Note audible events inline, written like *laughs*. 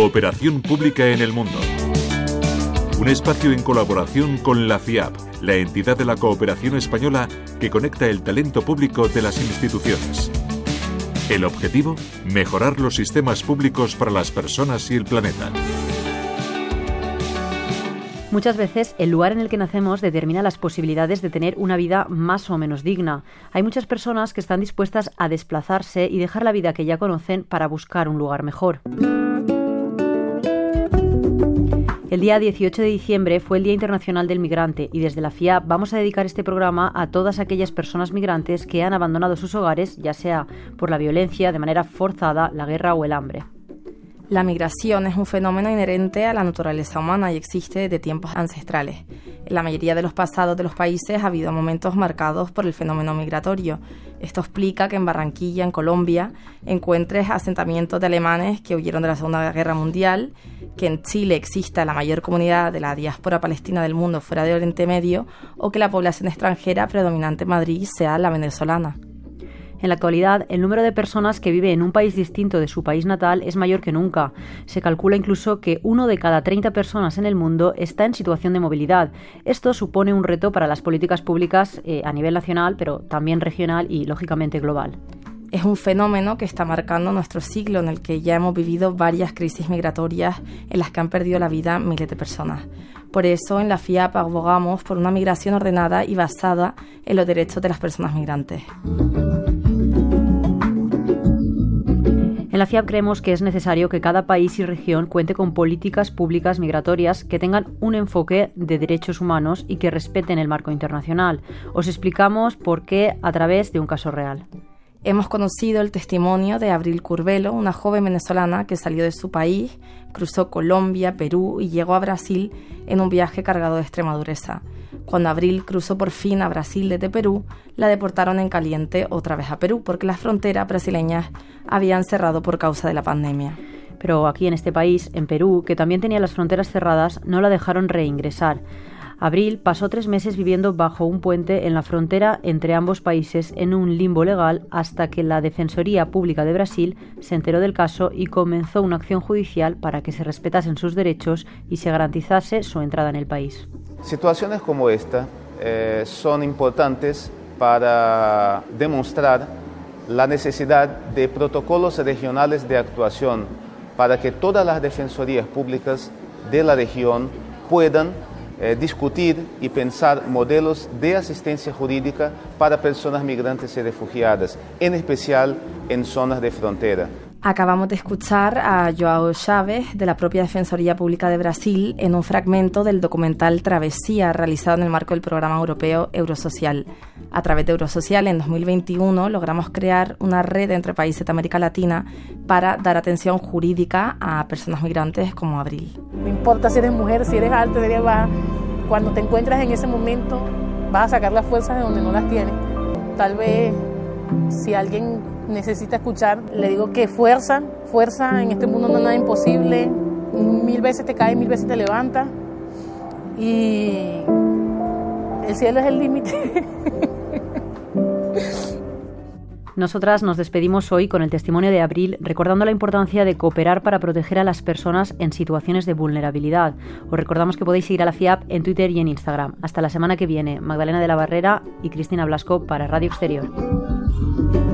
Cooperación Pública en el Mundo. Un espacio en colaboración con la FIAP, la entidad de la cooperación española que conecta el talento público de las instituciones. El objetivo, mejorar los sistemas públicos para las personas y el planeta. Muchas veces el lugar en el que nacemos determina las posibilidades de tener una vida más o menos digna. Hay muchas personas que están dispuestas a desplazarse y dejar la vida que ya conocen para buscar un lugar mejor. El día 18 de diciembre fue el Día Internacional del Migrante y desde la FIA vamos a dedicar este programa a todas aquellas personas migrantes que han abandonado sus hogares, ya sea por la violencia, de manera forzada, la guerra o el hambre. La migración es un fenómeno inherente a la naturaleza humana y existe desde tiempos ancestrales. En la mayoría de los pasados de los países ha habido momentos marcados por el fenómeno migratorio. Esto explica que en Barranquilla, en Colombia, encuentres asentamientos de alemanes que huyeron de la Segunda Guerra Mundial, que en Chile exista la mayor comunidad de la diáspora palestina del mundo fuera de Oriente Medio o que la población extranjera predominante en Madrid sea la venezolana. En la actualidad, el número de personas que vive en un país distinto de su país natal es mayor que nunca. Se calcula incluso que uno de cada 30 personas en el mundo está en situación de movilidad. Esto supone un reto para las políticas públicas eh, a nivel nacional, pero también regional y, lógicamente, global. Es un fenómeno que está marcando nuestro siglo en el que ya hemos vivido varias crisis migratorias en las que han perdido la vida miles de personas. Por eso en la FIAP abogamos por una migración ordenada y basada en los derechos de las personas migrantes. En la FIAP creemos que es necesario que cada país y región cuente con políticas públicas migratorias que tengan un enfoque de derechos humanos y que respeten el marco internacional. Os explicamos por qué a través de un caso real. Hemos conocido el testimonio de Abril Curvelo, una joven venezolana que salió de su país, cruzó Colombia, Perú y llegó a Brasil en un viaje cargado de extrema dureza. Cuando Abril cruzó por fin a Brasil desde Perú, la deportaron en caliente otra vez a Perú porque las fronteras brasileñas habían cerrado por causa de la pandemia. Pero aquí en este país, en Perú, que también tenía las fronteras cerradas, no la dejaron reingresar. Abril pasó tres meses viviendo bajo un puente en la frontera entre ambos países en un limbo legal hasta que la Defensoría Pública de Brasil se enteró del caso y comenzó una acción judicial para que se respetasen sus derechos y se garantizase su entrada en el país. Situaciones como esta eh, son importantes para demostrar la necesidad de protocolos regionales de actuación para que todas las defensorías públicas de la región puedan eh, discutir y pensar modelos de asistencia jurídica para personas migrantes y refugiadas, en especial en zonas de frontera. Acabamos de escuchar a Joao Chávez de la propia Defensoría Pública de Brasil en un fragmento del documental Travesía realizado en el marco del programa europeo Eurosocial. A través de Eurosocial en 2021 logramos crear una red entre países de América Latina para dar atención jurídica a personas migrantes como Abril. No importa si eres mujer, si eres alta, si eres baja, cuando te encuentras en ese momento vas a sacar las fuerzas de donde no las tienes. Tal vez si alguien necesita escuchar. Le digo que fuerza, fuerza, en este mundo no hay nada imposible. Mil veces te cae, mil veces te levanta. Y el cielo es el límite. *laughs* Nosotras nos despedimos hoy con el testimonio de Abril, recordando la importancia de cooperar para proteger a las personas en situaciones de vulnerabilidad. Os recordamos que podéis seguir a la FIAP en Twitter y en Instagram. Hasta la semana que viene, Magdalena de la Barrera y Cristina Blasco para Radio Exterior.